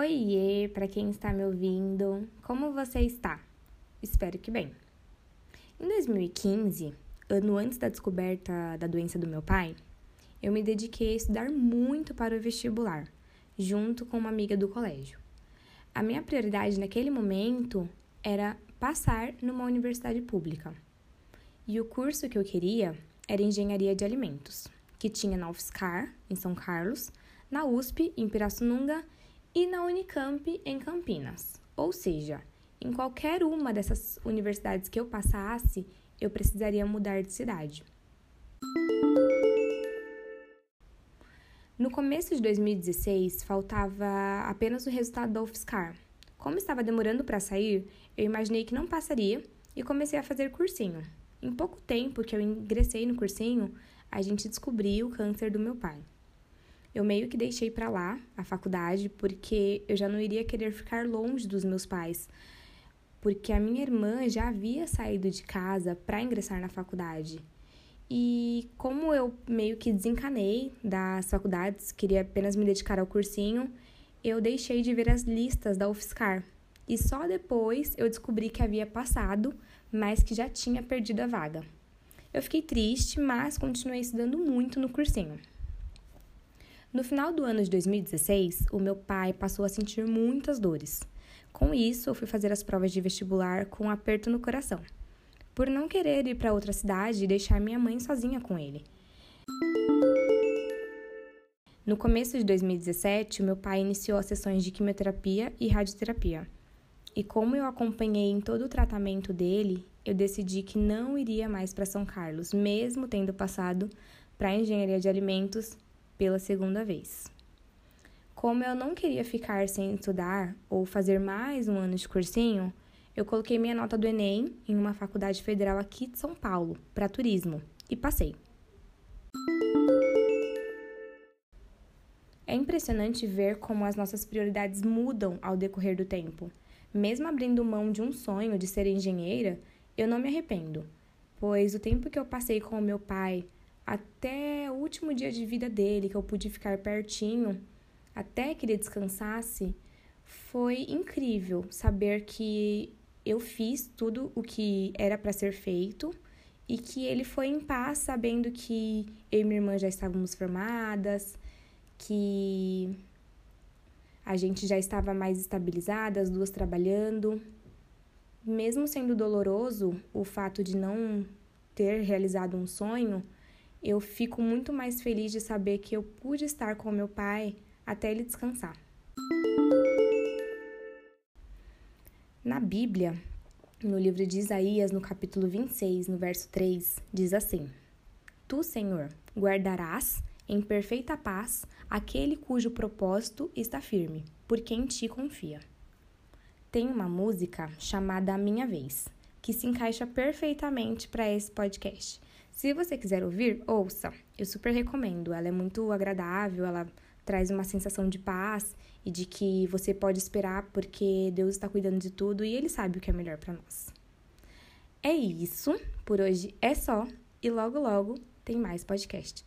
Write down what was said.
Oiê, para quem está me ouvindo, como você está? Espero que bem. Em 2015, ano antes da descoberta da doença do meu pai, eu me dediquei a estudar muito para o vestibular, junto com uma amiga do colégio. A minha prioridade naquele momento era passar numa universidade pública. E o curso que eu queria era Engenharia de Alimentos, que tinha na UFSCar, em São Carlos, na USP, em Pirassununga e na Unicamp em Campinas. Ou seja, em qualquer uma dessas universidades que eu passasse, eu precisaria mudar de cidade. No começo de 2016, faltava apenas o resultado da UFSCar. Como estava demorando para sair, eu imaginei que não passaria e comecei a fazer cursinho. Em pouco tempo que eu ingressei no cursinho, a gente descobriu o câncer do meu pai eu meio que deixei para lá a faculdade porque eu já não iria querer ficar longe dos meus pais, porque a minha irmã já havia saído de casa para ingressar na faculdade. E como eu meio que desencanei das faculdades, queria apenas me dedicar ao cursinho, eu deixei de ver as listas da UFSCar. E só depois eu descobri que havia passado, mas que já tinha perdido a vaga. Eu fiquei triste, mas continuei estudando muito no cursinho. No final do ano de 2016, o meu pai passou a sentir muitas dores. Com isso, eu fui fazer as provas de vestibular com um aperto no coração, por não querer ir para outra cidade e deixar minha mãe sozinha com ele. No começo de 2017, o meu pai iniciou as sessões de quimioterapia e radioterapia. E como eu acompanhei em todo o tratamento dele, eu decidi que não iria mais para São Carlos, mesmo tendo passado para engenharia de alimentos pela segunda vez. Como eu não queria ficar sem estudar ou fazer mais um ano de cursinho, eu coloquei minha nota do Enem em uma faculdade federal aqui de São Paulo, para turismo, e passei. É impressionante ver como as nossas prioridades mudam ao decorrer do tempo. Mesmo abrindo mão de um sonho de ser engenheira, eu não me arrependo, pois o tempo que eu passei com o meu pai, até o último dia de vida dele, que eu pude ficar pertinho, até que ele descansasse, foi incrível saber que eu fiz tudo o que era para ser feito e que ele foi em paz, sabendo que eu e minha irmã já estávamos formadas, que a gente já estava mais estabilizada, as duas trabalhando. Mesmo sendo doloroso o fato de não ter realizado um sonho, eu fico muito mais feliz de saber que eu pude estar com meu pai até ele descansar. Na Bíblia, no livro de Isaías, no capítulo 26, no verso 3, diz assim: Tu, Senhor, guardarás em perfeita paz aquele cujo propósito está firme, por quem ti confia. Tem uma música chamada A Minha Vez, que se encaixa perfeitamente para esse podcast se você quiser ouvir, ouça. Eu super recomendo. Ela é muito agradável, ela traz uma sensação de paz e de que você pode esperar porque Deus está cuidando de tudo e Ele sabe o que é melhor para nós. É isso. Por hoje é só. E logo, logo tem mais podcast.